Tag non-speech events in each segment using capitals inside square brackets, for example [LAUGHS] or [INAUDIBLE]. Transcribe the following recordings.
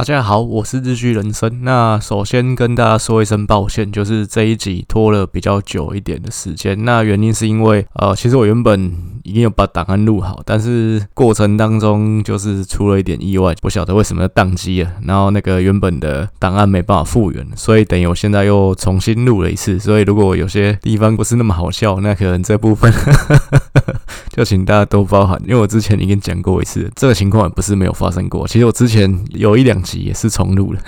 大家好，我是日剧人生。那首先跟大家说一声抱歉，就是这一集拖了比较久一点的时间。那原因是因为，呃，其实我原本已经有把档案录好，但是过程当中就是出了一点意外，不晓得为什么宕机了。然后那个原本的档案没办法复原，所以等于我现在又重新录了一次。所以如果有些地方不是那么好笑，那可能这部分就请大家多包涵，因为我之前已经讲过一次，这个情况也不是没有发生过。其实我之前有一两集。也是重录了，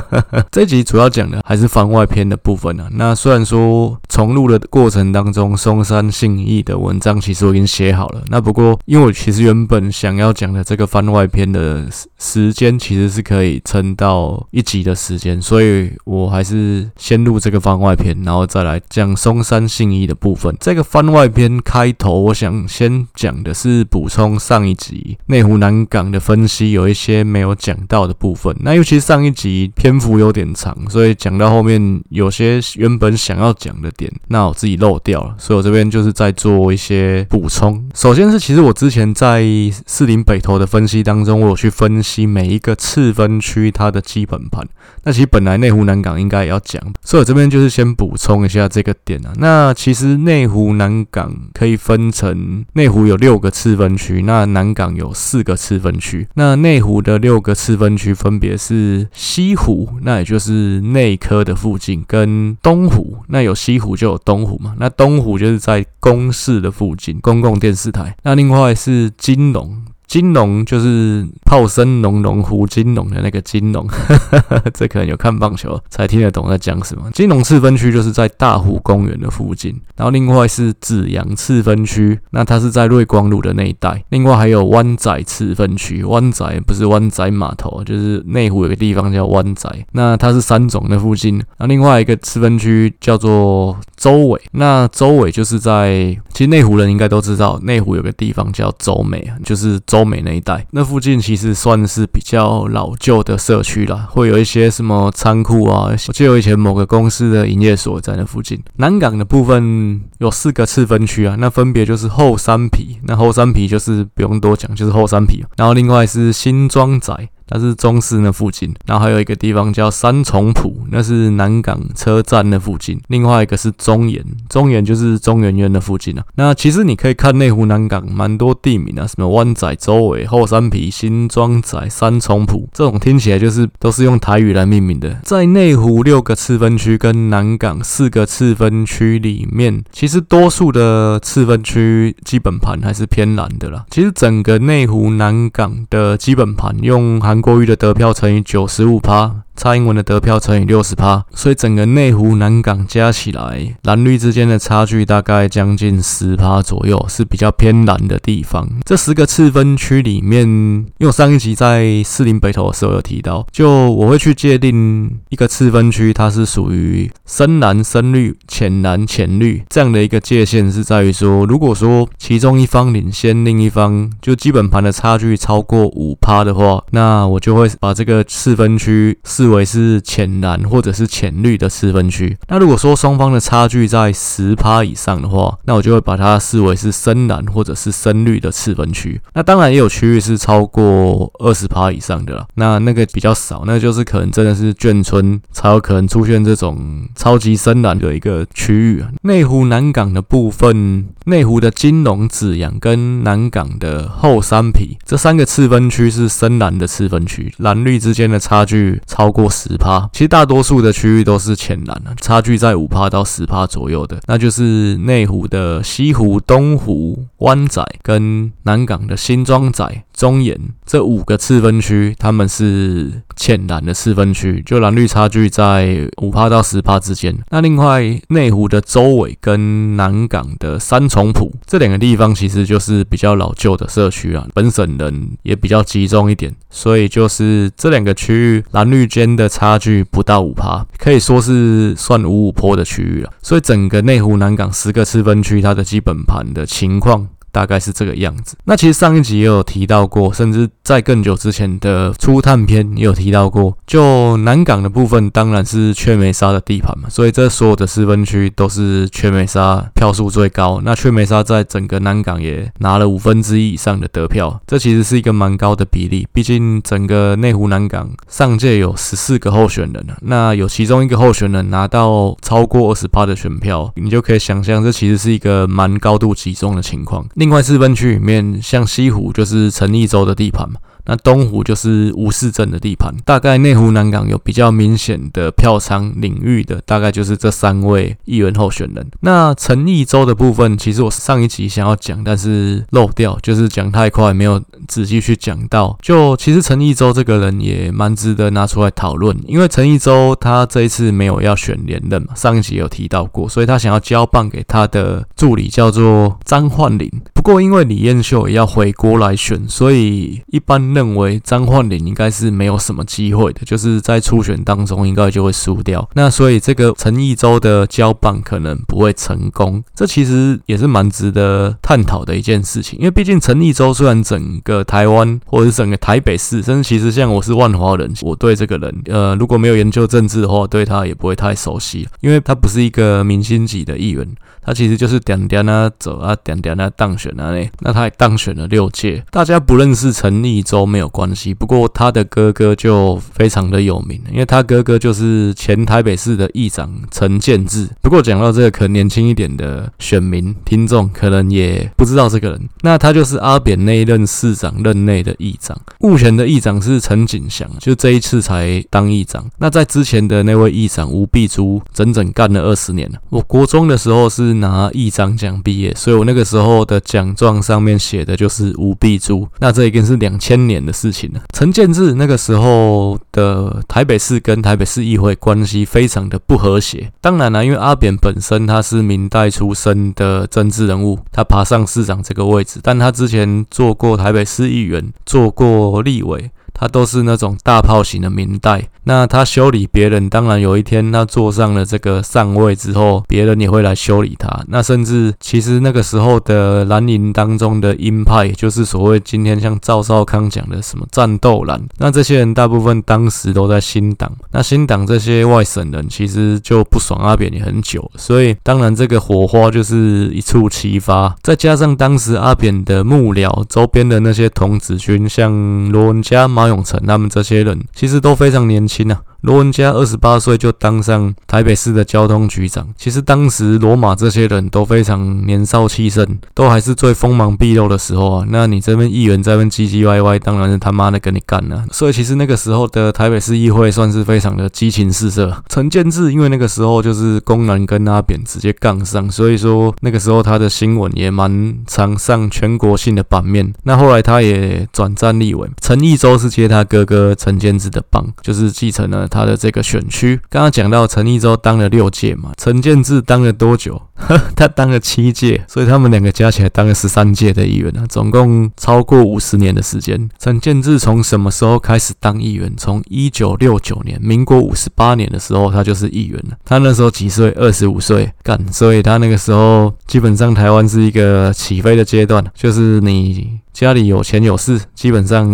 [LAUGHS] 这集主要讲的还是番外篇的部分啊。那虽然说重录的过程当中，松山信义的文章其实我已经写好了，那不过因为我其实原本想要讲的这个番外篇的时间其实是可以撑到一集的时间，所以我还是先录这个番外篇，然后再来讲松山信义的部分。这个番外篇开头，我想先讲的是补充上一集内湖南港的分析，有一些没有讲到的部分。那尤其上一集篇幅有点长，所以讲到后面有些原本想要讲的点，那我自己漏掉了，所以我这边就是在做一些补充。首先是其实我之前在四零北投的分析当中，我有去分析每一个次分区它的基本盘。那其实本来内湖南港应该也要讲，所以我这边就是先补充一下这个点啊。那其实内湖南港可以分成内湖有六个次分区，那南港有四个次分区。那内湖的六个次分区分别。是西湖，那也就是内科的附近，跟东湖，那有西湖就有东湖嘛。那东湖就是在公视的附近，公共电视台。那另外是金融。金龙就是炮声隆隆胡金龙的那个金龙，[LAUGHS] 这可能有看棒球才听得懂在讲什么。金龙次分区就是在大湖公园的附近，然后另外是紫阳次分区，那它是在瑞光路的那一带。另外还有湾仔次分区，湾仔不是湾仔码头，就是内湖有个地方叫湾仔，那它是三总的附近。那另外一个次分区叫做周尾，那周尾就是在，其实内湖人应该都知道，内湖有个地方叫周美，就是。周美那一带，那附近其实算是比较老旧的社区啦，会有一些什么仓库啊，我记得以前某个公司的营业所在那附近。南港的部分有四个次分区啊，那分别就是后山皮，那后山皮就是不用多讲，就是后山皮，然后另外是新庄仔。它是中视那附近，然后还有一个地方叫三重埔，那是南港车站那附近。另外一个是中研，中研就是中研院的附近啊。那其实你可以看内湖南港蛮多地名啊，什么湾仔、周围、后山皮、新庄仔、三重埔，这种听起来就是都是用台语来命名的。在内湖六个次分区跟南港四个次分区里面，其实多数的次分区基本盘还是偏蓝的啦。其实整个内湖南港的基本盘用韩国瑜的得票乘以九十五趴。蔡英文的得票乘以六十趴，所以整个内湖南港加起来，蓝绿之间的差距大概将近十趴左右，是比较偏蓝的地方。这十个次分区里面，因为我上一集在士林北投的时候有提到，就我会去界定一个次分区，它是属于深蓝、深绿、浅蓝、浅绿这样的一个界限，是在于说，如果说其中一方领先，另一方就基本盘的差距超过五趴的话，那我就会把这个次分区视为是浅蓝或者是浅绿的次分区。那如果说双方的差距在十趴以上的话，那我就会把它视为是深蓝或者是深绿的次分区。那当然也有区域是超过二十趴以上的啦。那那个比较少，那就是可能真的是眷村才有可能出现这种超级深蓝的一个区域。内湖南港的部分，内湖的金龙、紫阳跟南港的后山埤这三个次分区是深蓝的次分区，蓝绿之间的差距超。过十趴，其实大多数的区域都是浅蓝啊，差距在五趴到十趴左右的，那就是内湖的西湖、东湖、湾仔跟南港的新庄仔、中研这五个次分区，他们是浅蓝的次分区，就蓝绿差距在五趴到十趴之间。那另外内湖的周尾跟南港的三重埔这两个地方，其实就是比较老旧的社区啊，本省人也比较集中一点，所以就是这两个区域蓝绿间。的差距不到五趴，可以说是算五五坡的区域了。所以整个内湖南港十个次分区，它的基本盘的情况大概是这个样子。那其实上一集也有提到过，甚至在更久之前的初探篇也有提到过，就南港的部分当然是雀梅沙的地盘嘛，所以这所有的四分区都是雀梅沙票数最高。那雀梅沙在整个南港也拿了五分之一以上的得票，这其实是一个蛮高的比例。毕竟整个内湖南港上届有十四个候选人，那有其中一个候选人拿到超过二十趴的选票，你就可以想象这其实是一个蛮高度集中的情况。另外四分区里面，像西湖就是陈立州的地盘嘛。那东湖就是吴市镇的地盘，大概内湖南港有比较明显的票仓领域的，大概就是这三位议员候选人。那陈义州的部分，其实我上一集想要讲，但是漏掉，就是讲太快，没有仔细去讲到。就其实陈义州这个人也蛮值得拿出来讨论，因为陈义州他这一次没有要选连任嘛，上一集有提到过，所以他想要交棒给他的助理叫做张焕林。不过因为李彦秀也要回国来选，所以一般。认为张焕麟应该是没有什么机会的，就是在初选当中应该就会输掉。那所以这个陈义州的交棒可能不会成功，这其实也是蛮值得探讨的一件事情。因为毕竟陈义州虽然整个台湾或者是整个台北市，甚至其实像我是万华人，我对这个人呃如果没有研究政治的话，对他也不会太熟悉，因为他不是一个明星级的议员，他其实就是点点啊走啊点点啊当选啊那，那他也当选了六届，大家不认识陈立州。都没有关系，不过他的哥哥就非常的有名，因为他哥哥就是前台北市的议长陈建志。不过讲到这个，可能年轻一点的选民听众可能也不知道这个人。那他就是阿扁那一任市长任内的议长，目前的议长是陈景祥，就这一次才当议长。那在之前的那位议长吴碧珠，整整干了二十年了。我国中的时候是拿一张奖毕业，所以我那个时候的奖状上面写的就是吴碧珠。那这已经是两千年的事情了。陈建志那个时候的台北市跟台北市议会关系非常的不和谐。当然了，因为阿扁本身他是明代出身的政治人物，他爬上市长这个位置，但他之前做过台北市议员，做过立委。他都是那种大炮型的明代，那他修理别人，当然有一天他坐上了这个上位之后，别人也会来修理他。那甚至其实那个时候的蓝营当中的鹰派，就是所谓今天像赵少康讲的什么战斗蓝，那这些人大部分当时都在新党。那新党这些外省人其实就不爽阿扁也很久，所以当然这个火花就是一触即发。再加上当时阿扁的幕僚周边的那些童子军，像罗文嘉、马永成他们这些人其实都非常年轻啊。罗文嘉二十八岁就当上台北市的交通局长。其实当时罗马这些人都非常年少气盛，都还是最锋芒毕露的时候啊。那你这边议员在那唧唧歪歪，当然是他妈的跟你干了。所以其实那个时候的台北市议会算是非常的激情四射。陈建志因为那个时候就是公然跟阿扁直接杠上，所以说那个时候他的新闻也蛮常上全国性的版面。那后来他也转战立委，陈义州是接他哥哥陈建志的棒，就是继承了。他的这个选区，刚刚讲到陈一舟当了六届嘛，陈建志当了多久？[LAUGHS] 他当了七届，所以他们两个加起来当了十三届的议员啊，总共超过五十年的时间。陈建志从什么时候开始当议员？从一九六九年，民国五十八年的时候，他就是议员了。他那时候几岁？二十五岁，干，所以他那个时候基本上台湾是一个起飞的阶段，就是你。家里有钱有势，基本上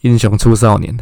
英雄出少年。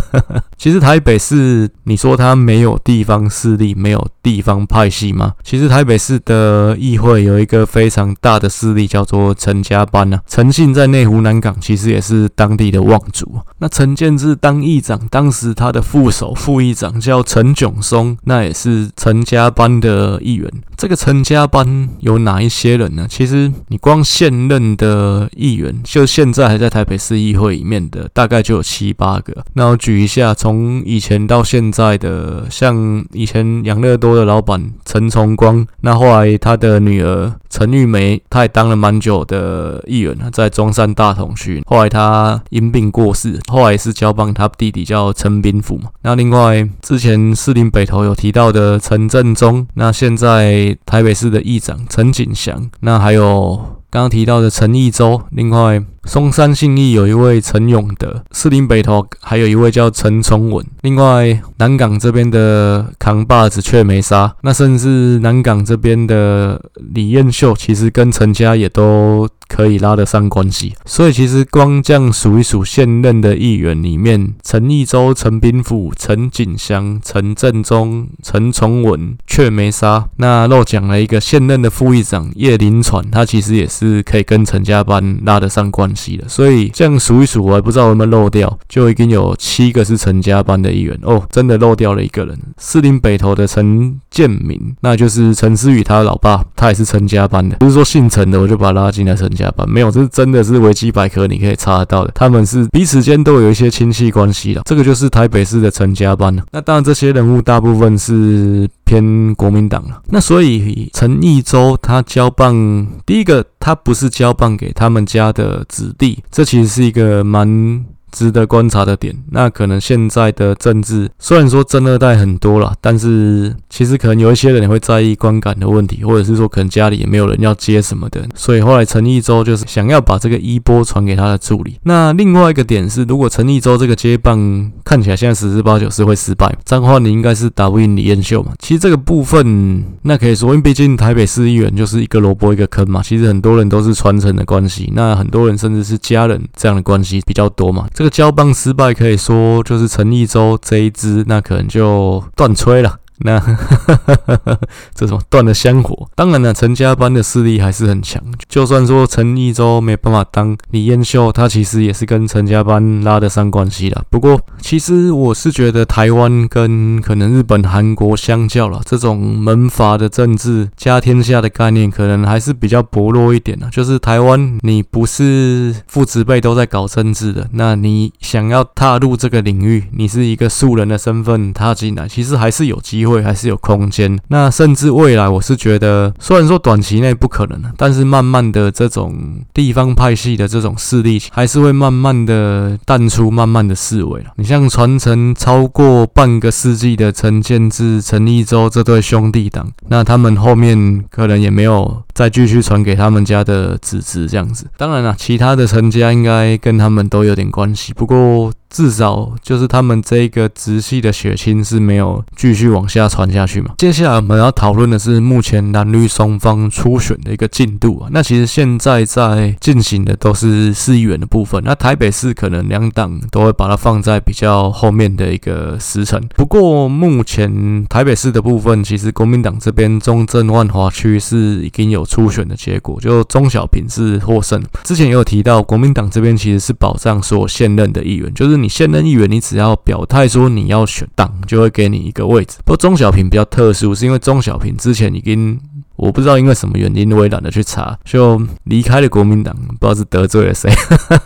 [LAUGHS] 其实台北市，你说它没有地方势力，没有地方派系吗？其实台北市的议会有一个非常大的势力，叫做陈家班啊。陈姓在内湖南港，其实也是当地的望族。那陈建志当议长，当时他的副手、副议长叫陈炯松，那也是陈家班的议员。这个陈家班有哪一些人呢？其实你光现任的议员就。现在还在台北市议会里面的大概就有七八个。那我举一下，从以前到现在的，像以前养乐多的老板陈崇光，那后来他他的女儿陈玉梅，她也当了蛮久的议员，在中山大同区。后来他因病过世，后来是交棒他弟弟叫陈炳甫嘛。那另外之前士林北投有提到的陈振中，那现在台北市的议长陈景祥，那还有刚刚提到的陈义州，另外。松山信义有一位陈永德，士林北投还有一位叫陈崇文，另外南港这边的扛把子却没杀，那甚至南港这边的李彦秀，其实跟陈家也都。可以拉得上关系，所以其实光这样数一数现任的议员里面，陈义洲、陈炳甫、陈锦祥、陈振中、陈崇文却没杀。那漏讲了一个现任的副议长叶林传，他其实也是可以跟陈家班拉得上关系的。所以这样数一数，我还不知道有没有漏掉，就已经有七个是陈家班的一员哦，真的漏掉了一个人，士林北投的陈建明，那就是陈思宇他的老爸，他也是陈家班的，不是说姓陈的我就把他拉进来陈。家班没有，这是真的是维基百科，你可以查得到的。他们是彼此间都有一些亲戚关系的，这个就是台北市的陈家班了。那当然，这些人物大部分是偏国民党了。那所以陈义洲他交棒，第一个他不是交棒给他们家的子弟，这其实是一个蛮。值得观察的点，那可能现在的政治虽然说真二代很多了，但是其实可能有一些人也会在意观感的问题，或者是说可能家里也没有人要接什么的，所以后来陈义洲就是想要把这个衣钵传给他的助理。那另外一个点是，如果陈义洲这个接棒看起来现在十之八九是会失败，这样的话你应该是打不赢李彦秀嘛。其实这个部分那可以说，因为毕竟台北市议员就是一个萝卜一个坑嘛，其实很多人都是传承的关系，那很多人甚至是家人这样的关系比较多嘛。这个交棒失败，可以说就是陈立洲这一支，那可能就断炊了。那 [LAUGHS] 这种断了香火，当然了，陈家班的势力还是很强。就算说陈义洲没办法当李彦秀，他其实也是跟陈家班拉得上关系的。不过，其实我是觉得台湾跟可能日本、韩国相较了，这种门阀的政治、家天下的概念，可能还是比较薄弱一点的。就是台湾，你不是父子辈都在搞政治的，那你想要踏入这个领域，你是一个素人的身份踏进来，其实还是有机会。会还是有空间，那甚至未来，我是觉得，虽然说短期内不可能，但是慢慢的这种地方派系的这种势力，还是会慢慢的淡出，慢慢的式微了。你像传承超过半个世纪的陈建志、陈立洲这对兄弟党，那他们后面可能也没有再继续传给他们家的子侄这样子。当然了，其他的成家应该跟他们都有点关系，不过。至少就是他们这一个直系的血亲是没有继续往下传下去嘛。接下来我们要讨论的是目前蓝绿双方初选的一个进度啊。那其实现在在进行的都是市议员的部分。那台北市可能两党都会把它放在比较后面的一个时程。不过目前台北市的部分，其实国民党这边中正万华区是已经有初选的结果，就钟小平是获胜。之前也有提到，国民党这边其实是保障所有现任的议员，就是。你现任议员，你只要表态说你要选党，就会给你一个位置。不过钟小平比较特殊，是因为钟小平之前已经我不知道因为什么原因，我也懒得去查，就离开了国民党，不知道是得罪了谁。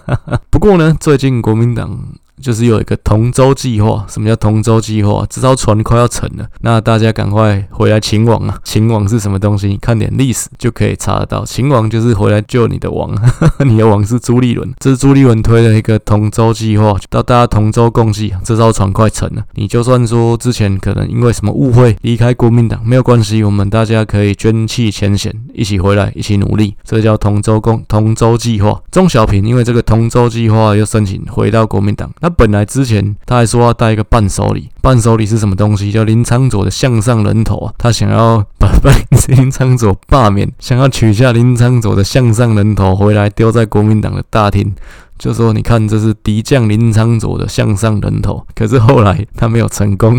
[LAUGHS] 不过呢，最近国民党。就是有一个同舟计划，什么叫同舟计划？这艘船快要沉了，那大家赶快回来秦王啊！秦王是什么东西？看点历史就可以查得到。秦王就是回来救你的王，[LAUGHS] 你的王是朱立伦，这是朱立伦推的一个同舟计划，到大家同舟共济，这艘船快沉了。你就算说之前可能因为什么误会离开国民党，没有关系，我们大家可以捐弃前嫌，一起回来，一起努力，这叫同舟共同舟计划。钟小平因为这个同舟计划又申请回到国民党，那。本来之前他还说要带一个伴手礼，伴手礼是什么东西？叫林昶佐的项上人头啊！他想要把 [LAUGHS] 林昶佐罢免，想要取下林昶佐的项上人头回来丢在国民党的大厅，就说你看这是敌将林昶佐的项上人头。[LAUGHS] 可是后来他没有成功，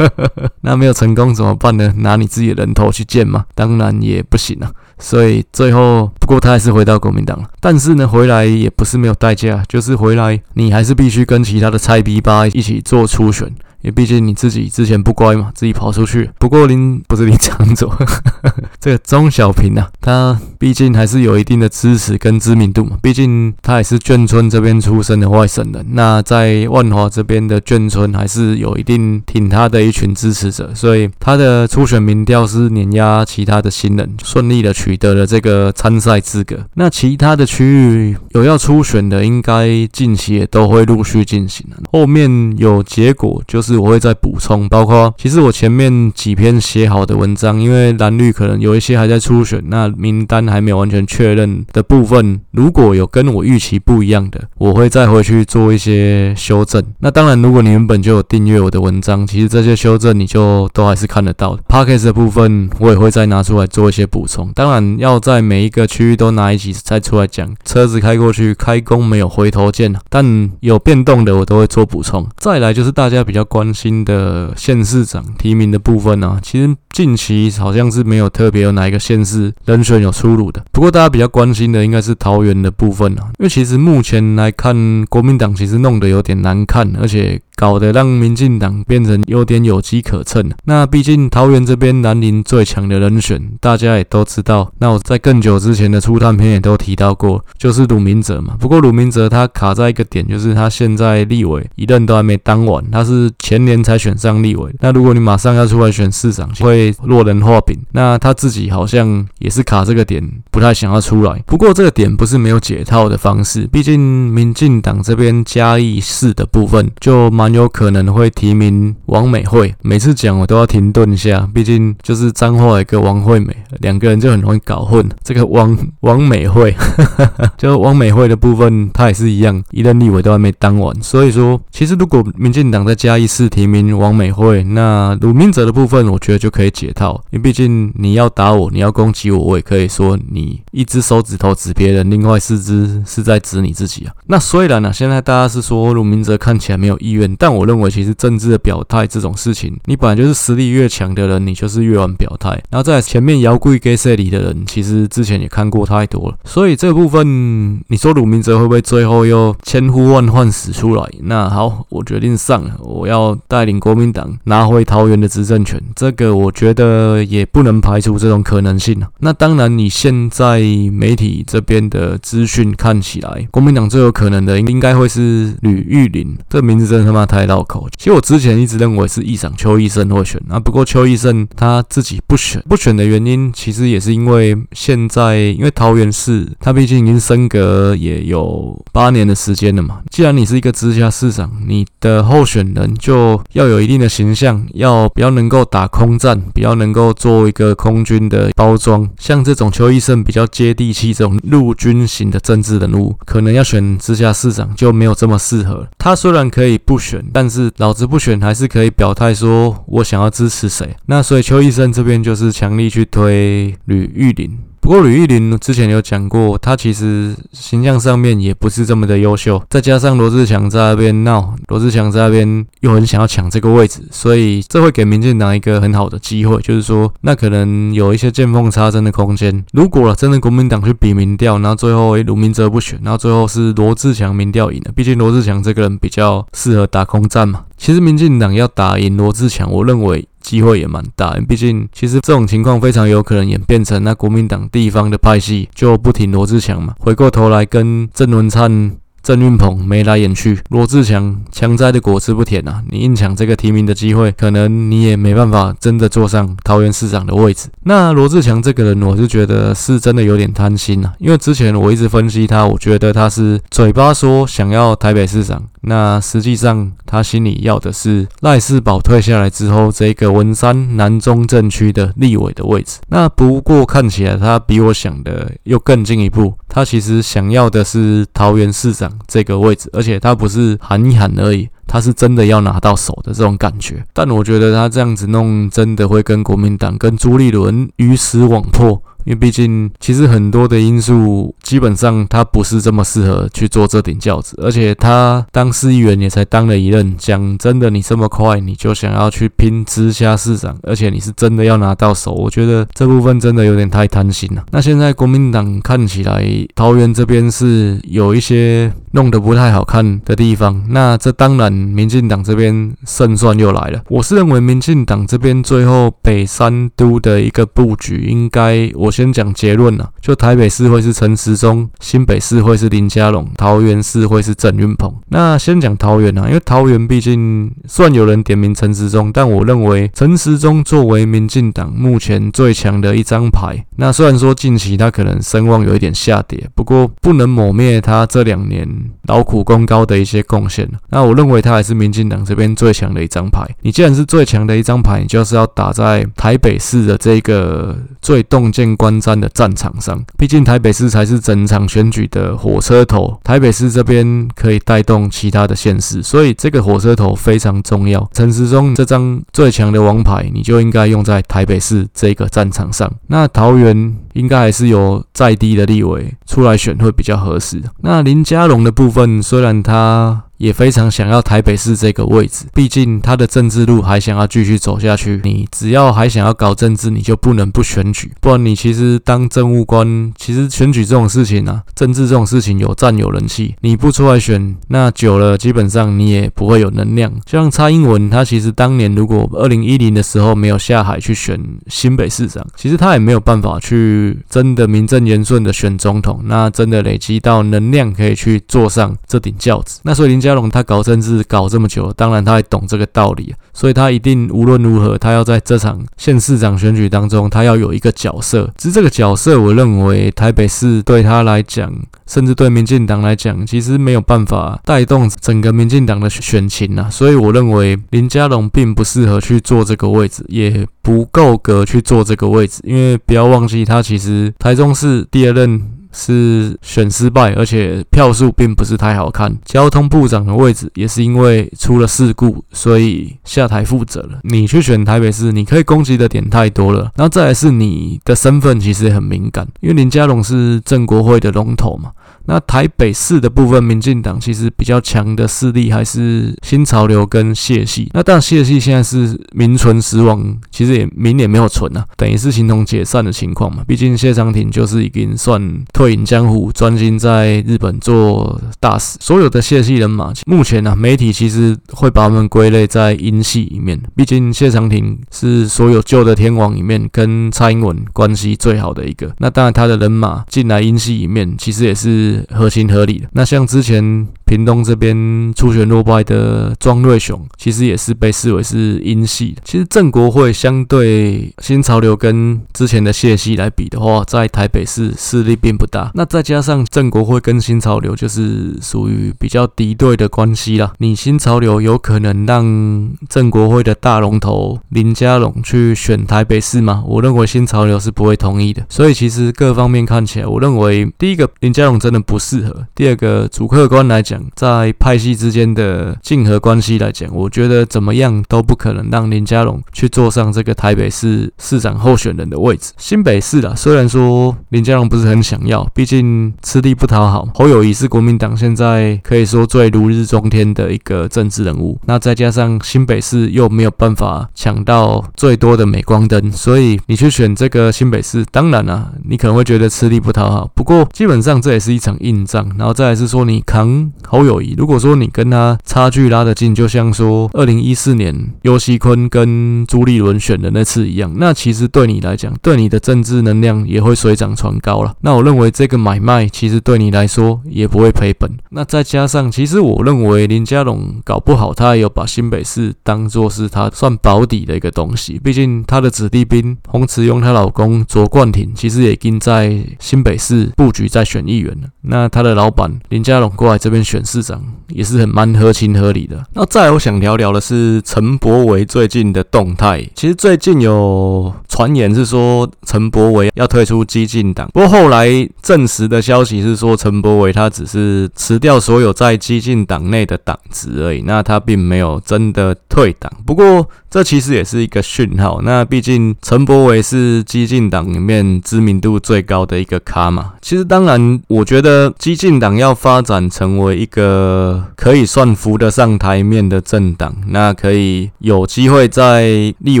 [LAUGHS] 那没有成功怎么办呢？拿你自己的人头去见吗？当然也不行啊。所以最后，不过他还是回到国民党了。但是呢，回来也不是没有代价，就是回来你还是必须跟其他的菜逼吧一起做初选。因为毕竟你自己之前不乖嘛，自己跑出去。不过林不是林昶佐，[LAUGHS] 这个钟小平啊，他毕竟还是有一定的支持跟知名度嘛。毕竟他也是眷村这边出生的外省人，那在万华这边的眷村还是有一定挺他的一群支持者，所以他的初选民调是碾压其他的新人，顺利的取得了这个参赛资格。那其他的区域有要初选的，应该近期也都会陆续进行了。后面有结果就是。是我会再补充，包括其实我前面几篇写好的文章，因为蓝绿可能有一些还在初选，那名单还没有完全确认的部分，如果有跟我预期不一样的，我会再回去做一些修正。那当然，如果你原本就有订阅我的文章，其实这些修正你就都还是看得到的。Podcast 的部分我也会再拿出来做一些补充。当然，要在每一个区域都拿一集再出来讲，车子开过去，开工没有回头箭，但有变动的我都会做补充。再来就是大家比较关关心的县市长提名的部分啊，其实近期好像是没有特别有哪一个县市人选有出炉的。不过大家比较关心的应该是桃园的部分啊，因为其实目前来看，国民党其实弄得有点难看，而且。搞得让民进党变成有点有机可乘。那毕竟桃园这边南林最强的人选，大家也都知道。那我在更久之前的初探片也都提到过，就是鲁明哲嘛。不过鲁明哲他卡在一个点，就是他现在立委一任都还没当完，他是前年才选上立委。那如果你马上要出来选市长，会落人话柄。那他自己好像也是卡这个点，不太想要出来。不过这个点不是没有解套的方式，毕竟民进党这边嘉义市的部分就蛮。有可能会提名王美惠，每次讲我都要停顿一下，毕竟就是彰化一个王惠美，两个人就很容易搞混。这个王王美惠，[LAUGHS] 就王美惠的部分，他也是一样，一任立委都还没当完。所以说，其实如果民进党在嘉义市是提名王美惠，那鲁明哲的部分，我觉得就可以解套，因为毕竟你要打我，你要攻击我，我也可以说你一只手指头指别人，另外四只是在指你自己啊。那虽然呢、啊，现在大家是说鲁明哲看起来没有意愿，但我认为，其实政治的表态这种事情，你本来就是实力越强的人，你就是越晚表态。然后在前面摇柜给谁里的人，其实之前也看过太多了。所以这部分，你说鲁明哲会不会最后又千呼万唤始出来？那好，我决定上了，我要带领国民党拿回桃园的执政权。这个我觉得也不能排除这种可能性啊。那当然，你现在媒体这边的资讯看起来，国民党最有可能的应该会是吕玉玲。这名字真的他妈太绕口。其实我之前一直认为是议长邱奕胜会选啊，不过邱奕胜他自己不选，不选的原因其实也是因为现在因为桃园市他毕竟已经升格也有八年的时间了嘛，既然你是一个直辖市长，你的候选人就要有一定的形象，要比较能够打空战，比较能够做一个空军的包装，像这种邱医生比较接地气这种陆军型的政治人物，可能要选直辖市长就没有这么适合。他虽然可以不选，但是老子不选还是可以表态说，我想要支持谁。那所以邱医生这边就是强力去推吕玉玲。不过吕玉玲之前有讲过，他其实形象上面也不是这么的优秀，再加上罗志强在那边闹，罗志强在那边又很想要抢这个位置，所以这会给民进党一个很好的机会，就是说那可能有一些见缝插针的空间。如果真的国民党去比民调，然后最后诶鲁明哲不选，然后最后是罗志强民调赢了，毕竟罗志强这个人比较适合打空战嘛。其实民进党要打赢罗志强，我认为。机会也蛮大，毕竟其实这种情况非常有可能演变成那国民党地方的派系就不停罗志祥嘛，回过头来跟郑文灿。郑运鹏眉来眼去，罗志强强摘的果子不甜啊！你硬抢这个提名的机会，可能你也没办法真的坐上桃园市长的位置。那罗志强这个人，我是觉得是真的有点贪心啊，因为之前我一直分析他，我觉得他是嘴巴说想要台北市长，那实际上他心里要的是赖士宝退下来之后，这个文山南中正区的立委的位置。那不过看起来他比我想的又更进一步，他其实想要的是桃园市长。这个位置，而且他不是喊一喊而已，他是真的要拿到手的这种感觉。但我觉得他这样子弄，真的会跟国民党、跟朱立伦鱼死网破。因为毕竟，其实很多的因素，基本上他不是这么适合去做这顶轿子，而且他当市议员也才当了一任。讲真的，你这么快你就想要去拼直辖市长，而且你是真的要拿到手，我觉得这部分真的有点太贪心了。那现在国民党看起来桃园这边是有一些弄得不太好看的地方，那这当然民进党这边胜算又来了。我是认为民进党这边最后北三都的一个布局，应该我。先讲结论了，就台北市会是陈时中，新北市会是林佳龙，桃园市会是郑运鹏。那先讲桃园啊，因为桃园毕竟算有人点名陈时中，但我认为陈时中作为民进党目前最强的一张牌，那虽然说近期他可能声望有一点下跌，不过不能抹灭他这两年劳苦功高的一些贡献。那我认为他还是民进党这边最强的一张牌。你既然是最强的一张牌，你就是要打在台北市的这个最动见观瞻的战场上。毕竟台北市才是整场选举的火车头，台北市这边可以带动其他的县市，所以这个火车头非常重要。陈时中这张最强的王牌，你就应该用在台北市这个战场上。那桃园应该还是由在地的立委出来选会比较合适。那林佳龙的部分，虽然它。也非常想要台北市这个位置，毕竟他的政治路还想要继续走下去。你只要还想要搞政治，你就不能不选举，不然你其实当政务官，其实选举这种事情啊，政治这种事情有占有人气，你不出来选，那久了基本上你也不会有能量。像蔡英文，他其实当年如果二零一零的时候没有下海去选新北市长，其实他也没有办法去真的名正言顺的选总统，那真的累积到能量可以去坐上这顶轿子。那所以林佳龙他搞政治搞这么久，当然他也懂这个道理，所以他一定无论如何，他要在这场县市长选举当中，他要有一个角色。只是这个角色，我认为台北市对他来讲，甚至对民进党来讲，其实没有办法带动整个民进党的选情呐。所以我认为林佳龙并不适合去做这个位置，也不够格去做这个位置，因为不要忘记，他其实台中市第二任。是选失败，而且票数并不是太好看。交通部长的位置也是因为出了事故，所以下台负责了。你去选台北市，你可以攻击的点太多了。那再来是你的身份其实也很敏感，因为林佳龙是郑国会的龙头嘛。那台北市的部分，民进党其实比较强的势力还是新潮流跟谢系。那当然谢系现在是名存实亡，其实也名也没有存啊，等于是形同解散的情况嘛。毕竟谢长廷就是已经算退隐江湖，专心在日本做大使。所有的谢系人马，目前呢、啊，媒体其实会把他们归类在英系里面。毕竟谢长廷是所有旧的天王里面跟蔡英文关系最好的一个。那当然他的人马进来英系里面，其实也是。合情合理的。那像之前屏东这边初选落败的庄瑞雄，其实也是被视为是英系的。其实郑国会相对新潮流跟之前的谢系来比的话，在台北市势力并不大。那再加上郑国会跟新潮流就是属于比较敌对的关系啦。你新潮流有可能让郑国会的大龙头林佳龙去选台北市吗？我认为新潮流是不会同意的。所以其实各方面看起来，我认为第一个林佳龙真的。不适合。第二个主客观来讲，在派系之间的竞合关系来讲，我觉得怎么样都不可能让林佳龙去坐上这个台北市市长候选人的位置。新北市啊，虽然说林佳龙不是很想要，毕竟吃力不讨好。侯友谊是国民党现在可以说最如日中天的一个政治人物，那再加上新北市又没有办法抢到最多的镁光灯，所以你去选这个新北市，当然啊，你可能会觉得吃力不讨好。不过基本上这也是一场。硬仗，然后再来是说你扛侯友谊。如果说你跟他差距拉得近，就像说二零一四年尤锡坤跟朱立伦选的那次一样，那其实对你来讲，对你的政治能量也会水涨船高了。那我认为这个买卖其实对你来说也不会赔本。那再加上，其实我认为林佳龙搞不好他也有把新北市当做是他算保底的一个东西。毕竟他的子弟兵洪慈庸她老公卓冠廷其实也已经在新北市布局在选议员了。那他的老板林佳龙过来这边选市长，也是很蛮合情合理的。那再来我想聊聊的是陈柏惟最近的动态。其实最近有传言是说陈柏惟要退出激进党，不过后来证实的消息是说陈柏惟他只是辞掉所有在激进党内的党职而已，那他并没有真的退党。不过这其实也是一个讯号。那毕竟陈柏惟是激进党里面知名度最高的一个咖嘛。其实当然，我觉得。激进党要发展成为一个可以算扶得上台面的政党，那可以有机会在立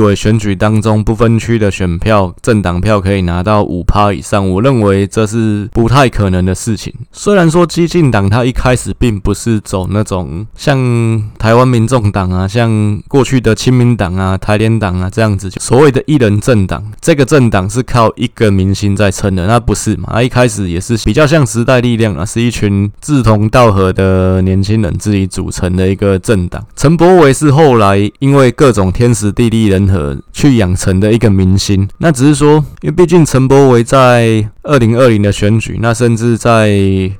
委选举当中不分区的选票，政党票可以拿到五趴以上。我认为这是不太可能的事情。虽然说激进党它一开始并不是走那种像台湾民众党啊，像过去的亲民党啊、台联党啊这样子，所谓的一人政党，这个政党是靠一个明星在撑的，那不是嘛？它一开始也是比较像时代力量啊，是一群志同道合的年轻人自己组成的一个政党。陈柏惟是后来因为各种天时地利人和去养成的一个明星。那只是说，因为毕竟陈柏惟在二零二零的选举，那甚至在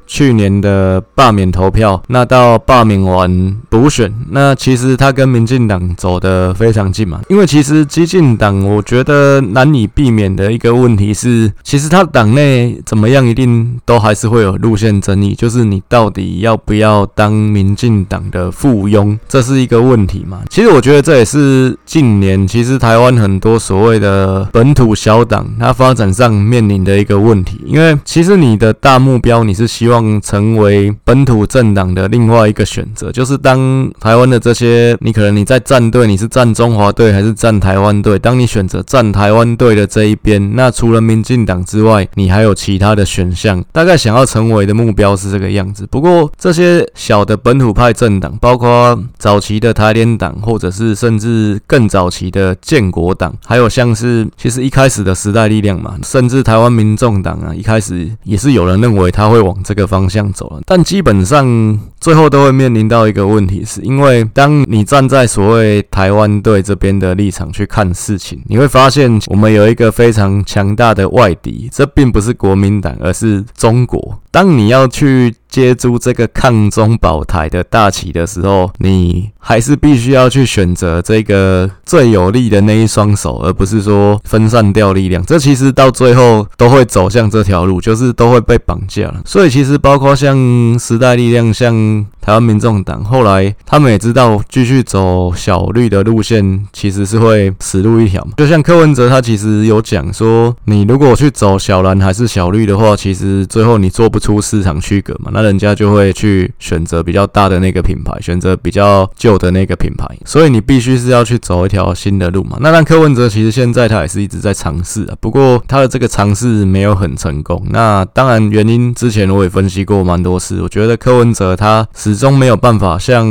去年的罢免投票，那到罢免完补选，那其实他跟民进党走得非常近嘛。因为其实激进党，我觉得难以避免的一个问题是，其实他党内怎么样，一定都还是会有路线争议，就是你到底要不要当民进党的附庸，这是一个问题嘛。其实我觉得这也是近年其实台湾很多所谓的本土小党，它发展上面临的一个问题。因为其实你的大目标，你是希望成为本土政党的另外一个选择，就是当台湾的这些，你可能你在站队，你是站中华队还是站台湾队？当你选择站台湾队的这一边，那除了民进党之外，你还有其他的选项。大概想要成成为的目标是这个样子。不过这些小的本土派政党，包括早期的台联党，或者是甚至更早期的建国党，还有像是其实一开始的时代力量嘛，甚至台湾民众党。啊，一开始也是有人认为他会往这个方向走了，但基本上最后都会面临到一个问题，是因为当你站在所谓台湾队这边的立场去看事情，你会发现我们有一个非常强大的外敌，这并不是国民党，而是中国。当你要去接住这个抗中保台的大旗的时候，你还是必须要去选择这个最有力的那一双手，而不是说分散掉力量。这其实到最后都会走向这条路，就是都会被绑架了。所以其实包括像时代力量，像。台湾民众党后来，他们也知道继续走小绿的路线，其实是会死路一条嘛。就像柯文哲，他其实有讲说，你如果去走小蓝还是小绿的话，其实最后你做不出市场区隔嘛，那人家就会去选择比较大的那个品牌，选择比较旧的那个品牌。所以你必须是要去走一条新的路嘛。那让柯文哲其实现在他也是一直在尝试啊，不过他的这个尝试没有很成功。那当然原因之前我也分析过蛮多次，我觉得柯文哲他。始终没有办法像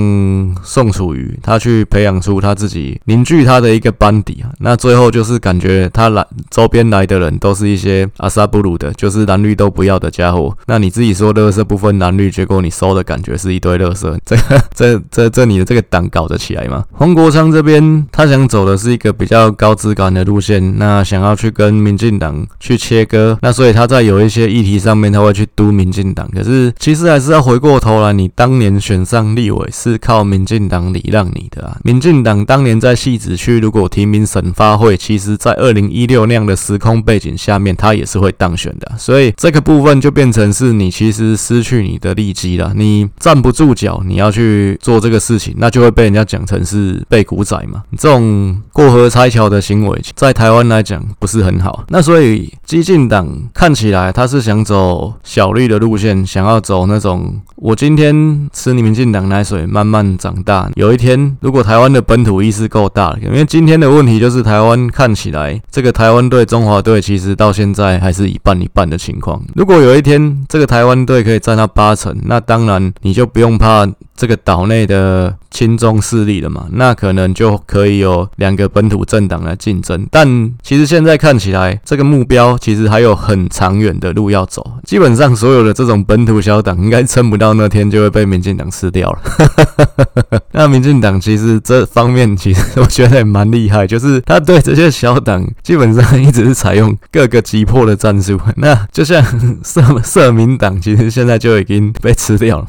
宋楚瑜，他去培养出他自己凝聚他的一个班底啊。那最后就是感觉他来周边来的人都是一些阿萨布鲁的，就是蓝绿都不要的家伙。那你自己说垃圾不分蓝绿，结果你收的感觉是一堆垃圾。[LAUGHS] 这这这这你的这个党搞得起来吗？黄国昌这边他想走的是一个比较高质感的路线，那想要去跟民进党去切割。那所以他在有一些议题上面他会去督民进党。可是其实还是要回过头来，你当年。选上立委是靠民进党礼让你的啊！民进党当年在戏子区如果提名沈发会，其实在二零一六那样的时空背景下面，他也是会当选的。所以这个部分就变成是你其实失去你的利基了，你站不住脚，你要去做这个事情，那就会被人家讲成是被古仔嘛。这种过河拆桥的行为，在台湾来讲不是很好。那所以激进党看起来他是想走小绿的路线，想要走那种我今天。吃你民进党奶水，慢慢长大。有一天，如果台湾的本土意识够大，因为今天的问题就是台湾看起来，这个台湾队、中华队其实到现在还是一半一半的情况。如果有一天这个台湾队可以站到八成，那当然你就不用怕这个岛内的。亲中势力了嘛，那可能就可以有两个本土政党来竞争。但其实现在看起来，这个目标其实还有很长远的路要走。基本上所有的这种本土小党，应该撑不到那天就会被民进党吃掉了。[LAUGHS] 那民进党其实这方面其实我觉得也蛮厉害，就是他对这些小党基本上一直是采用各个击破的战术。[LAUGHS] 那就像社社民党，其实现在就已经被吃掉了。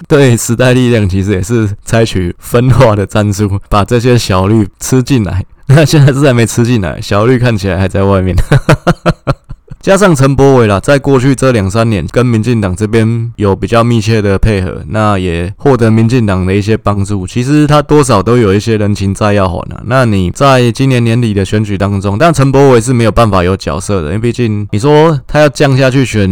[LAUGHS] 对，时代力量其实也是采取分化的战术，把这些小绿吃进来。[LAUGHS] 那现在是还没吃进来，小绿看起来还在外面。哈哈哈哈加上陈柏伟啦，在过去这两三年跟民进党这边有比较密切的配合，那也获得民进党的一些帮助。其实他多少都有一些人情债要还啊。那你在今年年底的选举当中，但陈柏伟是没有办法有角色的，因为毕竟你说他要降下去选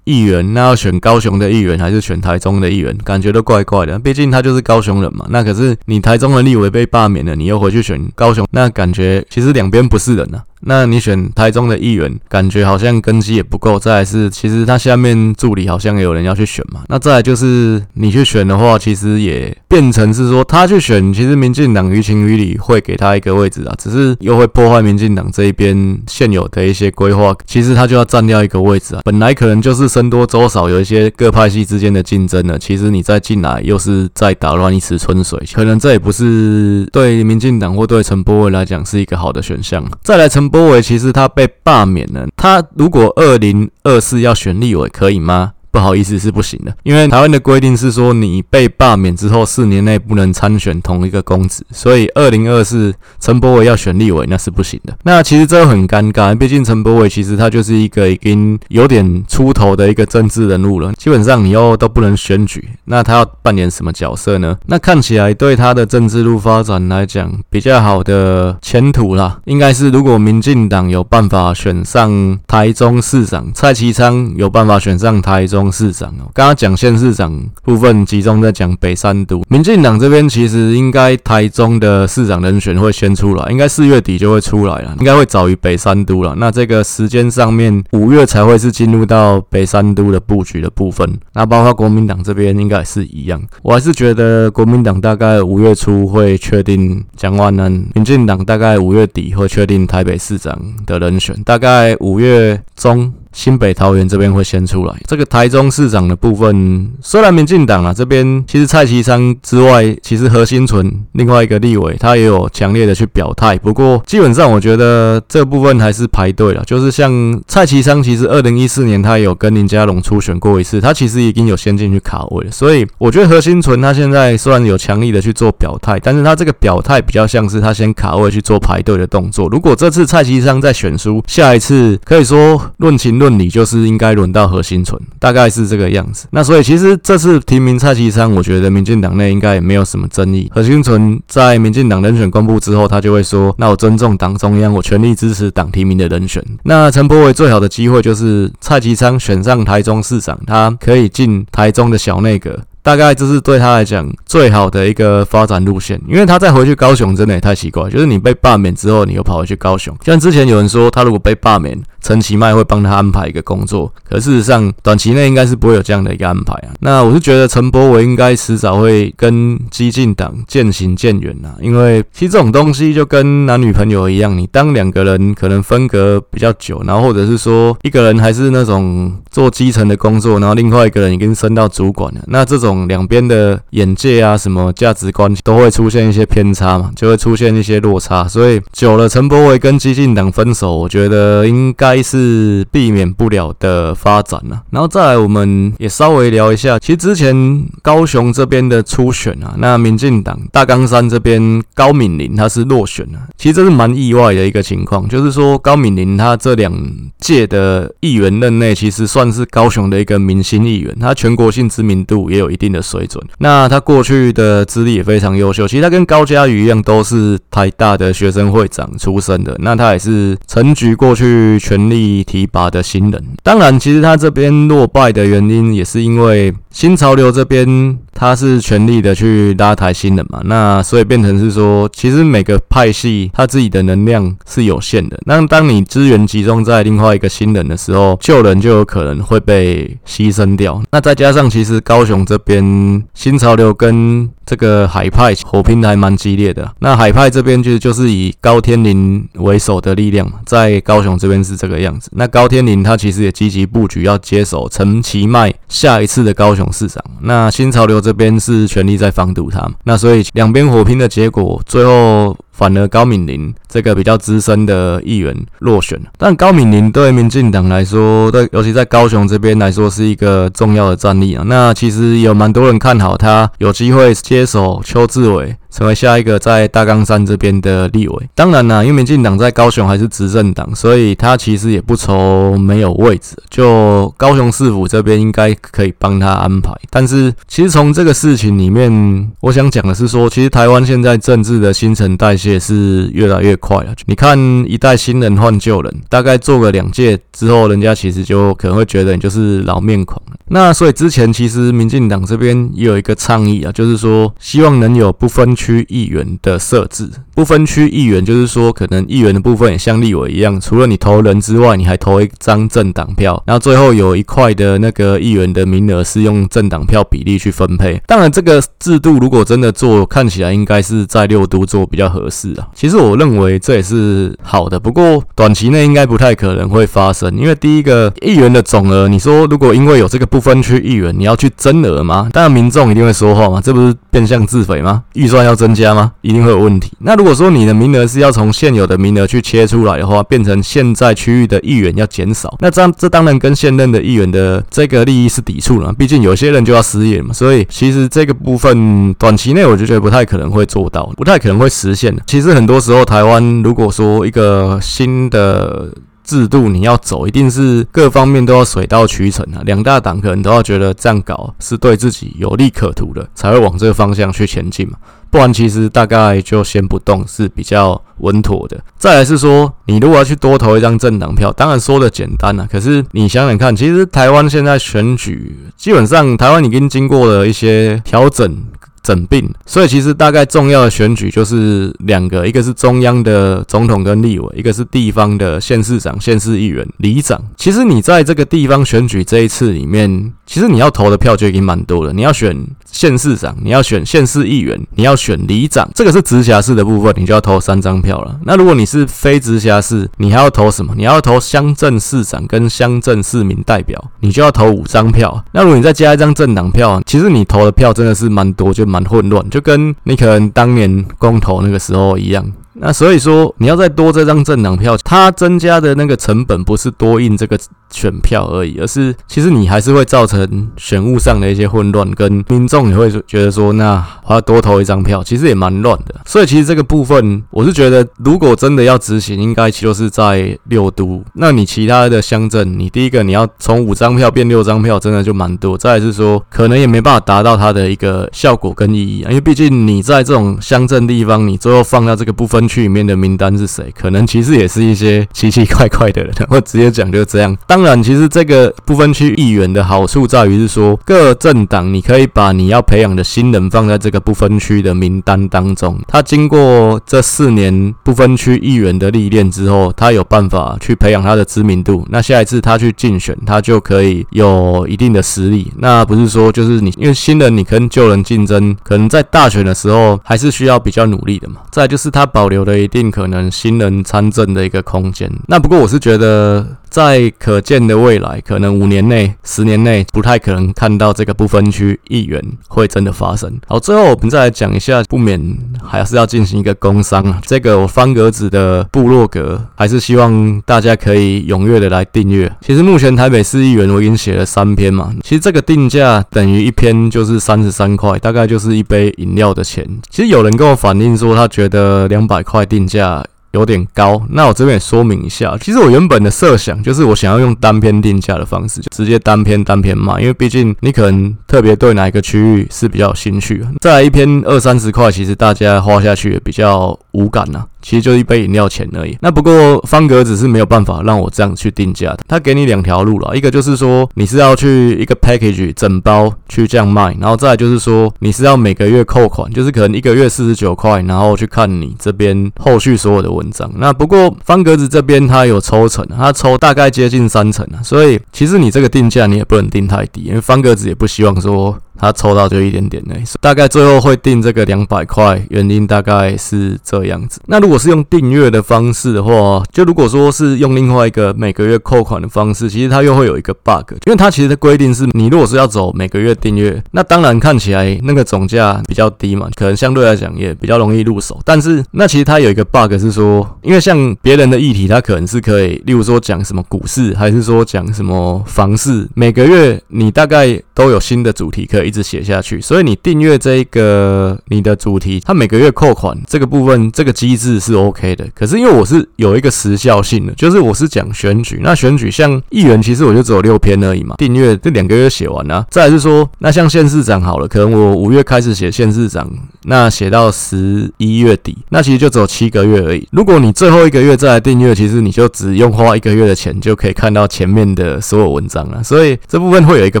议员，那要选高雄的议员还是选台中的议员，感觉都怪怪的。毕竟他就是高雄人嘛。那可是你台中的立委被罢免了，你又回去选高雄，那感觉其实两边不是人啊。那你选台中的议员，感觉好像根基也不够。再来是，其实他下面助理好像也有人要去选嘛。那再来就是你去选的话，其实也变成是说他去选，其实民进党于情于理会给他一个位置啊，只是又会破坏民进党这一边现有的一些规划。其实他就要占掉一个位置啊，本来可能就是僧多粥少，有一些各派系之间的竞争呢。其实你再进来，又是再打乱一池春水，可能这也不是对民进党或对陈柏惟来讲是一个好的选项。再来，陈波维其实他被罢免了，他如果二零二四要选立委，可以吗？不好意思，是不行的，因为台湾的规定是说，你被罢免之后四年内不能参选同一个公职，所以二零二四陈柏伟要选立委那是不行的。那其实这很尴尬，毕竟陈柏伟其实他就是一个已经有点出头的一个政治人物了，基本上你又都不能选举，那他要扮演什么角色呢？那看起来对他的政治路发展来讲比较好的前途啦，应该是如果民进党有办法选上台中市长，蔡其昌有办法选上台中。市长哦，刚刚讲县市长部分集中在讲北三都，民进党这边其实应该台中的市长人选会先出来，应该四月底就会出来了，应该会早于北三都了。那这个时间上面，五月才会是进入到北三都的布局的部分。那包括国民党这边应该是一样，我还是觉得国民党大概五月初会确定蒋万安，民进党大概五月底会确定台北市长的人选，大概五月中。新北桃园这边会先出来，这个台中市长的部分，虽然民进党啊这边其实蔡其昌之外，其实何新存另外一个立委他也有强烈的去表态，不过基本上我觉得这部分还是排队了，就是像蔡其昌，其实二零一四年他有跟林佳龙初选过一次，他其实已经有先进去卡位了，所以我觉得何新存他现在虽然有强力的去做表态，但是他这个表态比较像是他先卡位去做排队的动作。如果这次蔡其昌再选输，下一次可以说论情。论理就是应该轮到何心存，大概是这个样子。那所以其实这次提名蔡其昌，我觉得民进党内应该也没有什么争议。何心存在民进党人选公布之后，他就会说：“那我尊重党中央，我全力支持党提名的人选。”那陈柏伟最好的机会就是蔡其昌选上台中市长，他可以进台中的小内阁。大概这是对他来讲最好的一个发展路线，因为他再回去高雄真的也太奇怪，就是你被罢免之后，你又跑回去高雄。像之前有人说，他如果被罢免，陈其迈会帮他安排一个工作，可事实上短期内应该是不会有这样的一个安排啊。那我是觉得陈伯伟应该迟早会跟激进党渐行渐远啊，因为其实这种东西就跟男女朋友一样，你当两个人可能分隔比较久，然后或者是说一个人还是那种做基层的工作，然后另外一个人已经升到主管了，那这种。两边的眼界啊，什么价值观都会出现一些偏差嘛，就会出现一些落差，所以久了，陈柏惟跟激进党分手，我觉得应该是避免不了的发展了。然后再来，我们也稍微聊一下，其实之前高雄这边的初选啊，那民进党大冈山这边高敏玲他是落选了，其实这是蛮意外的一个情况，就是说高敏玲他这两届的议员任内，其实算是高雄的一个明星议员，他全国性知名度也有一定的水准，那他过去的资历也非常优秀。其实他跟高嘉瑜一样，都是台大的学生会长出身的。那他也是陈菊过去全力提拔的新人。当然，其实他这边落败的原因，也是因为新潮流这边他是全力的去拉抬新人嘛。那所以变成是说，其实每个派系他自己的能量是有限的。那当你资源集中在另外一个新人的时候，旧人就有可能会被牺牲掉。那再加上，其实高雄这边。边新潮流跟这个海派火拼的还蛮激烈的。那海派这边就就是以高天林为首的力量，在高雄这边是这个样子。那高天林他其实也积极布局要接手陈其迈下一次的高雄市长。那新潮流这边是全力在防堵他。那所以两边火拼的结果，最后。反而高敏玲这个比较资深的议员落选，但高敏玲对民进党来说，对尤其在高雄这边来说是一个重要的战力啊。那其实有蛮多人看好他有机会接手邱志伟。成为下一个在大冈山这边的立委。当然啦，因为民进党在高雄还是执政党，所以他其实也不愁没有位置。就高雄市府这边应该可以帮他安排。但是，其实从这个事情里面，我想讲的是说，其实台湾现在政治的新陈代谢是越来越快了。你看一代新人换旧人，大概做个两届之后，人家其实就可能会觉得你就是老面孔。那所以之前其实民进党这边也有一个倡议啊，就是说希望能有不分区议员的设置。不分区议员就是说，可能议员的部分也像立委一样，除了你投人之外，你还投一张政党票，然后最后有一块的那个议员的名额是用政党票比例去分配。当然，这个制度如果真的做，看起来应该是在六都做比较合适啊。其实我认为这也是好的，不过短期内应该不太可能会发生，因为第一个议员的总额，你说如果因为有这个不分区议员，你要去增额吗？当然民众一定会说话嘛，这不是变相自肥吗？预算要要增加吗？一定会有问题。那如果说你的名额是要从现有的名额去切出来的话，变成现在区域的议员要减少，那这样这当然跟现任的议员的这个利益是抵触了。毕竟有些人就要失业嘛，所以其实这个部分短期内我就觉得不太可能会做到，不太可能会实现。其实很多时候台湾如果说一个新的制度你要走，一定是各方面都要水到渠成啊。两大党可能都要觉得这样搞是对自己有利可图的，才会往这个方向去前进嘛。不然其实大概就先不动是比较稳妥的。再来是说，你如果要去多投一张政党票，当然说的简单了，可是你想想看，其实台湾现在选举基本上台湾已经经过了一些调整。整并，所以其实大概重要的选举就是两个，一个是中央的总统跟立委，一个是地方的县市长、县市议员、里长。其实你在这个地方选举这一次里面，其实你要投的票就已经蛮多了。你要选县市长，你要选县市议员，你要选里长，这个是直辖市的部分，你就要投三张票了。那如果你是非直辖市，你还要投什么？你要投乡镇市长跟乡镇市民代表，你就要投五张票。那如果你再加一张政党票，其实你投的票真的是蛮多，就。蛮混乱，就跟你可能当年公投那个时候一样。那所以说，你要再多这张政党票，它增加的那个成本不是多印这个选票而已，而是其实你还是会造成选务上的一些混乱，跟民众也会觉得说，那我要多投一张票，其实也蛮乱的。所以其实这个部分，我是觉得，如果真的要执行，应该就是在六都。那你其他的乡镇，你第一个你要从五张票变六张票，真的就蛮多。再来是说，可能也没办法达到它的一个效果跟意义，因为毕竟你在这种乡镇地方，你最后放到这个部分。分区里面的名单是谁？可能其实也是一些奇奇怪怪的人，我直接讲就是这样。当然，其实这个不分区议员的好处在于是说，各政党你可以把你要培养的新人放在这个不分区的名单当中。他经过这四年不分区议员的历练之后，他有办法去培养他的知名度。那下一次他去竞选，他就可以有一定的实力。那不是说就是你因为新人你跟旧人竞争，可能在大选的时候还是需要比较努力的嘛。再就是他保留了一定可能新人参政的一个空间。那不过我是觉得，在可见的未来，可能五年内、十年内，不太可能看到这个不分区议员会真的发生。好，最后我们再来讲一下，不免还是要进行一个工商啊。这个我方格子的部落格，还是希望大家可以踊跃的来订阅。其实目前台北市议员我已经写了三篇嘛，其实这个定价等于一篇就是三十三块，大概就是一杯饮料的钱。其实有人跟我反映说，他觉得两百块定价。有点高，那我这边也说明一下，其实我原本的设想就是我想要用单篇定价的方式，就直接单篇单篇卖，因为毕竟你可能特别对哪一个区域是比较有兴趣。再来一篇二三十块，其实大家花下去也比较无感呐、其实就一杯饮料钱而已。那不过方格子是没有办法让我这样去定价的。他给你两条路了，一个就是说你是要去一个 package 整包去这样卖，然后再来就是说你是要每个月扣款，就是可能一个月四十九块，然后去看你这边后续所有的文章。那不过方格子这边他有抽成，他抽大概接近三成啊，所以其实你这个定价你也不能定太低，因为方格子也不希望说。他抽到就一点点嘞，大概最后会定这个两百块，原因大概是这样子。那如果是用订阅的方式的话，就如果说是用另外一个每个月扣款的方式，其实它又会有一个 bug，因为它其实的规定是你如果是要走每个月订阅，那当然看起来那个总价比较低嘛，可能相对来讲也比较容易入手。但是那其实它有一个 bug 是说，因为像别人的议题，它可能是可以，例如说讲什么股市，还是说讲什么房市，每个月你大概都有新的主题可以。直写下去。所以你订阅这一个你的主题，它每个月扣款这个部分，这个机制是 OK 的。可是因为我是有一个时效性的，就是我是讲选举，那选举像议员，其实我就只有六篇而已嘛，订阅这两个月写完啊。再来是说，那像县市长好了，可能我五月开始写县市长，那写到十一月底，那其实就只有七个月而已。如果你最后一个月再来订阅，其实你就只用花一个月的钱就可以看到前面的所有文章了。所以这部分会有一个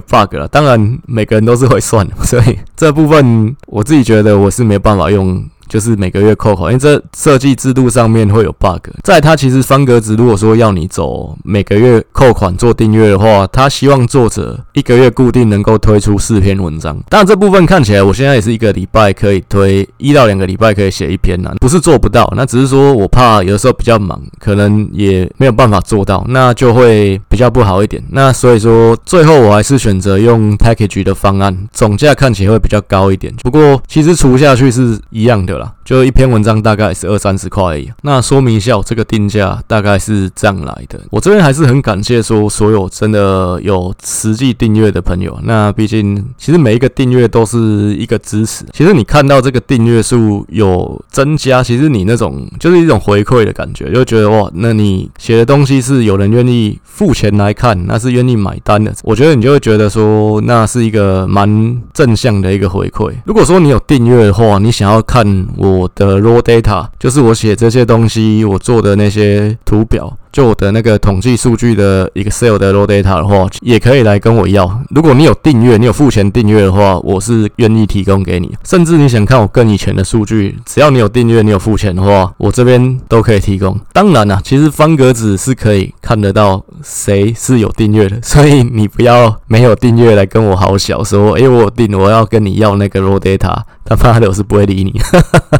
bug 了。当然每个人都是会算，所以这部分我自己觉得我是没办法用。就是每个月扣款，因为这设计制度上面会有 bug。在它其实方格子，如果说要你走每个月扣款做订阅的话，他希望作者一个月固定能够推出四篇文章。当然这部分看起来，我现在也是一个礼拜可以推一到两个礼拜可以写一篇呐，不是做不到，那只是说我怕有的时候比较忙，可能也没有办法做到，那就会比较不好一点。那所以说最后我还是选择用 package 的方案，总价看起来会比较高一点。不过其实除下去是一样的啦。就一篇文章大概是二三十块。那说明一下，我这个定价大概是这样来的。我这边还是很感谢说所有真的有实际订阅的朋友。那毕竟其实每一个订阅都是一个支持。其实你看到这个订阅数有增加，其实你那种就是一种回馈的感觉，就觉得哇，那你写的东西是有人愿意付钱来看，那是愿意买单的。我觉得你就会觉得说，那是一个蛮正向的一个回馈。如果说你有订阅的话，你想要看。我的 raw data 就是我写这些东西，我做的那些图表。就我的那个统计数据的 Excel 的 raw data 的话，也可以来跟我要。如果你有订阅，你有付钱订阅的话，我是愿意提供给你。甚至你想看我更以前的数据，只要你有订阅，你有付钱的话，我这边都可以提供。当然啦，其实方格子是可以看得到谁是有订阅的，[LAUGHS] 所以你不要没有订阅来跟我好小说，诶，我有订，我要跟你要那个 raw data，他妈的我是不会理你。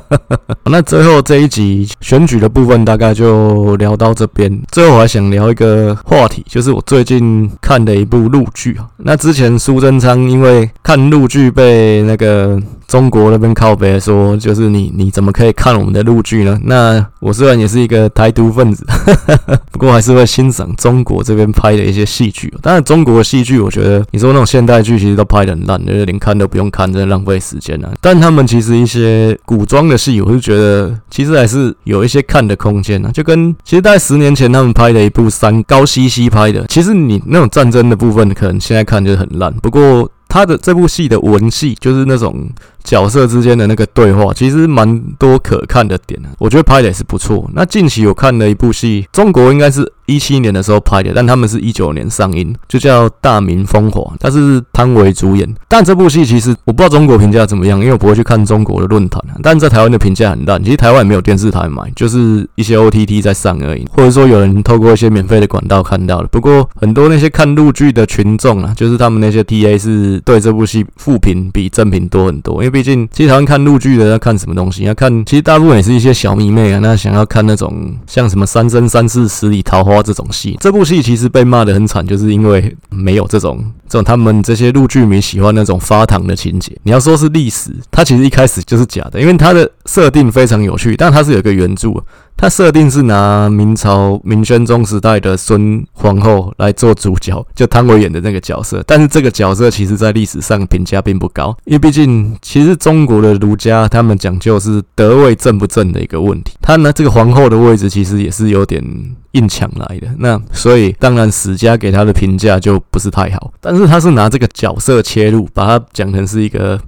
[LAUGHS] 那最后这一集选举的部分大概就聊到这边。最后我还想聊一个话题，就是我最近看的一部陆剧啊。那之前苏贞昌因为看陆剧被那个中国那边靠北说，就是你你怎么可以看我们的陆剧呢？那我虽然也是一个台独分子，[LAUGHS] 不过还是会欣赏中国这边拍的一些戏剧。当然，中国的戏剧我觉得你说那种现代剧其实都拍得很烂，就是连看都不用看，真的浪费时间啊。但他们其实一些古装的戏，我是觉得其实还是有一些看的空间啊。就跟其实大概十年前。他们拍的一部三高希希拍的，其实你那种战争的部分，可能现在看就很烂。不过他的这部戏的文戏，就是那种。角色之间的那个对话，其实蛮多可看的点的，我觉得拍的也是不错。那近期我看了一部戏，中国应该是一七年的时候拍的，但他们是一九年上映，就叫《大明风华》，他是汤唯主演。但这部戏其实我不知道中国评价怎么样，因为我不会去看中国的论坛。但在台湾的评价很烂，其实台湾也没有电视台买，就是一些 OTT 在上而已，或者说有人透过一些免费的管道看到了。不过很多那些看陆剧的群众啊，就是他们那些 TA 是对这部戏负评比正评多很多，因为。毕竟，其实台湾看陆剧的要看什么东西？要看，其实大部分也是一些小迷妹啊。那想要看那种像什么《三生三世十里桃花》这种戏，这部戏其实被骂得很惨，就是因为没有这种这种他们这些陆剧迷喜欢那种发糖的情节。你要说是历史，它其实一开始就是假的，因为它的设定非常有趣，但它是有一个原著。他设定是拿明朝明宣宗时代的孙皇后来做主角，就汤唯演的那个角色。但是这个角色其实在历史上评价并不高，因为毕竟其实中国的儒家他们讲究是德位正不正的一个问题。他呢这个皇后的位置其实也是有点硬抢来的，那所以当然史家给他的评价就不是太好。但是他是拿这个角色切入，把他讲成是一个。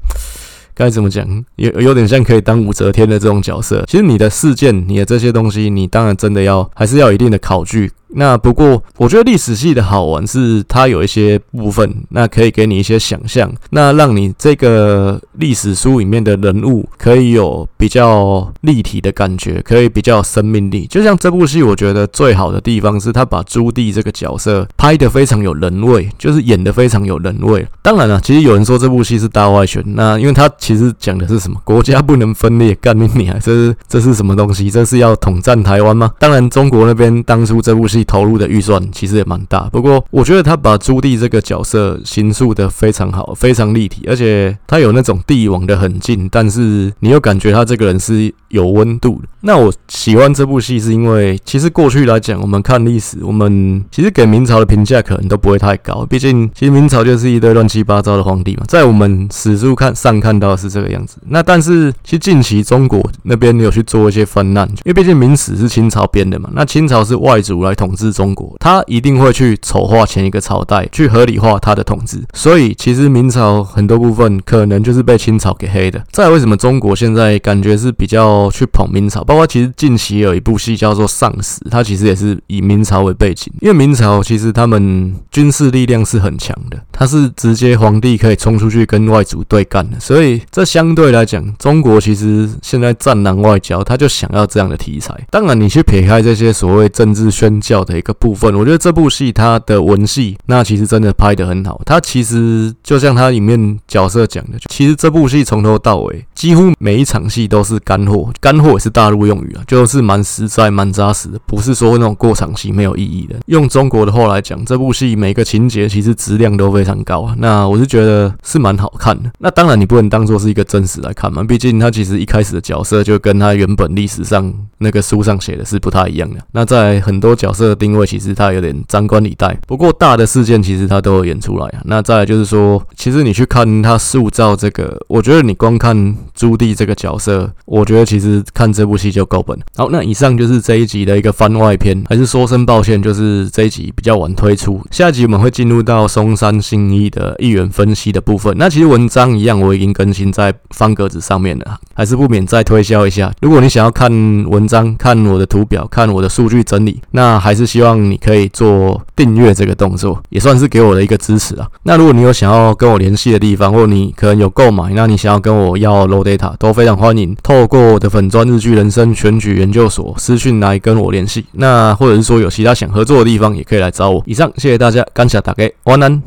该怎么讲？有有点像可以当武则天的这种角色。其实你的事件，你的这些东西，你当然真的要还是要有一定的考据。那不过，我觉得历史系的好玩是它有一些部分，那可以给你一些想象，那让你这个历史书里面的人物可以有比较立体的感觉，可以比较生命力。就像这部戏，我觉得最好的地方是他把朱棣这个角色拍得非常有人味，就是演得非常有人味。当然了，其实有人说这部戏是大外宣，那因为他其实讲的是什么？国家不能分裂，干你娘！这是这是什么东西？这是要统战台湾吗？当然，中国那边当初这部戏。投入的预算其实也蛮大。不过我觉得他把朱棣这个角色形塑的非常好，非常立体，而且他有那种帝王的狠劲，但是你又感觉他这个人是有温度的。那我喜欢这部戏是因为，其实过去来讲，我们看历史，我们其实给明朝的评价可能都不会太高，毕竟其实明朝就是一堆乱七八糟的皇帝嘛，在我们史书看上看到是这个样子。那但是其实近期中国那边有去做一些翻案，因为毕竟明史是清朝编的嘛，那清朝是外族来统治中国，他一定会去丑化前一个朝代，去合理化他的统治，所以其实明朝很多部分可能就是被清朝给黑的。再为什么中国现在感觉是比较去捧明朝？包括其实近期有一部戏叫做《丧尸》，它其实也是以明朝为背景，因为明朝其实他们军事力量是很强的，他是直接皇帝可以冲出去跟外族对干的，所以这相对来讲，中国其实现在战狼外交，他就想要这样的题材。当然，你去撇开这些所谓政治宣教的一个部分，我觉得这部戏它的文戏，那其实真的拍得很好。它其实就像它里面角色讲的，其实这部戏从头到尾，几乎每一场戏都是干货，干货也是大陆用语啊，就是蛮实在、蛮扎实的，不是说那种过场戏没有意义的。用中国的话来讲，这部戏每个情节其实质量都非常高啊。那我是觉得是蛮好看的。那当然你不能当做是一个真实来看嘛，毕竟它其实一开始的角色就跟它原本历史上那个书上写的是不太一样的。那在很多角色的定位，其实他有点张冠李戴。不过大的事件其实他都有演出来啊。那再来就是说，其实你去看他塑造这个，我觉得你光看朱棣这个角色，我觉得其实看这部戏就够本。好，那以上就是这一集的一个番外篇，还是说声抱歉，就是这一集比较晚推出。下一集我们会进入到松山信一的议员分析的部分。那其实文章一样，我已经更新在方格子上面了，还是不免再推销一下。如果你想要看文章、看我的图表、看我的数据整理，那还是希望你可以做订阅这个动作，也算是给我的一个支持啊。那如果你有想要跟我联系的地方，或你可能有购买，那你想要跟我要 low data，都非常欢迎。透过我的粉专日剧人生选举研究所私讯来跟我联系。那或者是说有其他想合作的地方，也可以来找我。以上，谢谢大家，感谢大家，晚安。